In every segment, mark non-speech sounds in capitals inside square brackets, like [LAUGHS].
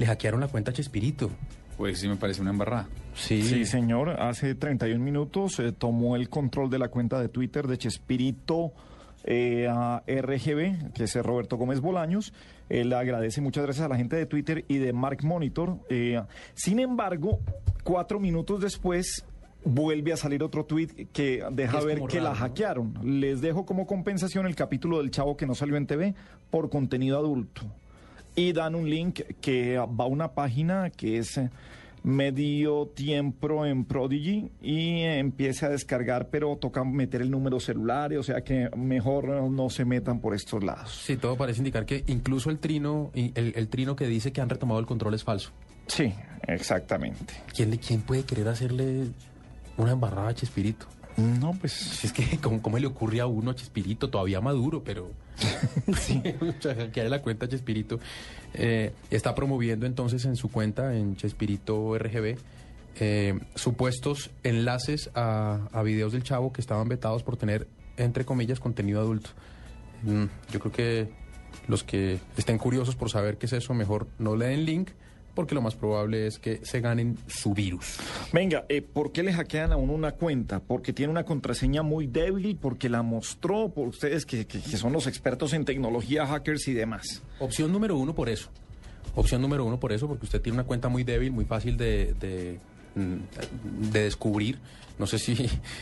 le hackearon la cuenta a Chespirito. Pues sí me parece una embarrada. Sí, Sí, señor. Hace 31 minutos eh, tomó el control de la cuenta de Twitter de Chespirito eh, a RGB, que es Roberto Gómez Bolaños. Él agradece muchas gracias a la gente de Twitter y de Mark Monitor. Eh, sin embargo, cuatro minutos después vuelve a salir otro tweet que deja es ver que la hackearon. Les dejo como compensación el capítulo del chavo que no salió en TV por contenido adulto y dan un link que va a una página que es eh, medio tiempo en Prodigy y empiece a descargar, pero toca meter el número celular, o sea que mejor no se metan por estos lados. Sí, todo parece indicar que incluso el trino, el, el trino que dice que han retomado el control es falso. Sí, exactamente. ¿Quién, quién puede querer hacerle una embarrada a Chespirito? No, pues Si es que, [LAUGHS] ¿cómo, cómo le ocurre a uno a Chespirito? Todavía maduro, pero... [LAUGHS] [LAUGHS] sí. que la cuenta Chespirito. Eh, está promoviendo entonces en su cuenta, en Chespirito RGB, eh, supuestos enlaces a, a videos del chavo que estaban vetados por tener, entre comillas, contenido adulto. Mm, yo creo que los que estén curiosos por saber qué es eso, mejor no le den link, porque lo más probable es que se ganen su virus. Venga, eh, ¿por qué le hackean a uno una cuenta? Porque tiene una contraseña muy débil, porque la mostró por ustedes que, que- que son los expertos en tecnología, hackers y demás. Opción número uno por eso. Opción número uno por eso, porque usted tiene una cuenta muy débil, muy fácil de, de, mm, de descubrir. No sé si,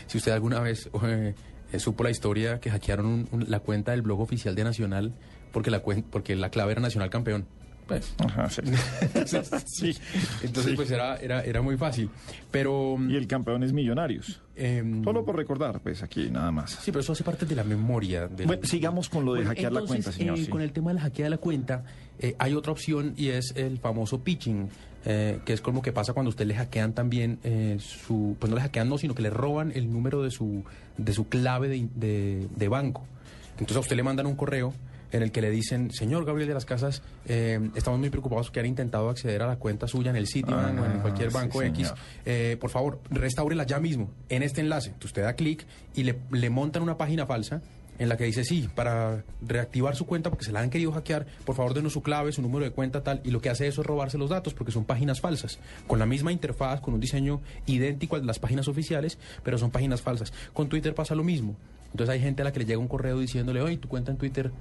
si usted alguna vez eh, eh, supo la historia que hackearon un- un- la cuenta del blog oficial de Nacional porque la, porque la clave era Nacional Campeón. Pues, Ajá, sí. [LAUGHS] sí. entonces sí. pues era, era, era muy fácil. Pero... Y el campeón es Millonarios. em, Solo por recordar, pues aquí nada más. Sí, pero eso hace parte de la memoria. Bueno, sigamos con lo de hackear la cuenta, señor, eh, sí. Con el tema de la hackeada de la cuenta, eh, hay otra opción y es el famoso pitching, eh, que es como que pasa cuando usted le hackean también eh, su... Pues no le hackean, no, sino que le roban el número de su, de su clave de, de- de banco. Entonces a usted le mandan un correo en el que le dicen, señor Gabriel de las Casas, eh, estamos muy preocupados porque han intentado acceder a la cuenta suya en el sitio o en Ah, cualquier sí, banco X. señor. Eh, por favor, restáurela ya mismo en este enlace. Entonces usted da clic y le, le montan una página falsa en la que dice, sí, para reactivar su cuenta porque se la han querido hackear, por favor denos su clave, su número de cuenta tal, y lo que hace eso es robarse los datos porque son páginas falsas, con la misma interfaz, con un diseño idéntico al de las páginas oficiales, pero son páginas falsas. Con Twitter pasa lo mismo. Entonces hay gente a la que le llega un correo diciéndole, oye, tu cuenta en Twitter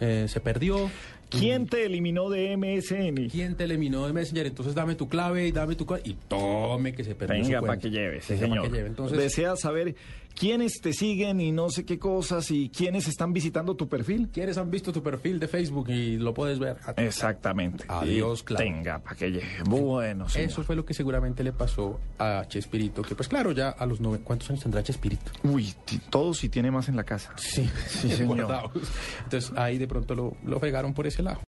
eh, se perdió. ¿Quién te eliminó de MSN? ¿Quién te eliminó de Messenger? Entonces dame tu clave y dame tu y tome que se perdió Venga, para que lleve, sí, Venga, pa' señor. que lleve. Entonces, ¿Deseas saber quiénes te siguen y no sé qué cosas y quiénes están visitando tu perfil? ¿Quieres han visto tu perfil de Facebook y lo puedes ver? Exactamente. Adiós, Y claro. Tenga, para que llegue. Bueno, señor. Eso fue lo que seguramente le pasó a Chespirito, que pues claro, ya a los nueve... ¿Cuántos años tendrá Chespirito? Uy, ti- todo si tiene más en la casa. Sí, Sí, [LAUGHS] señor. Entonces ahí de pronto lo, lo fregaron por ese lado.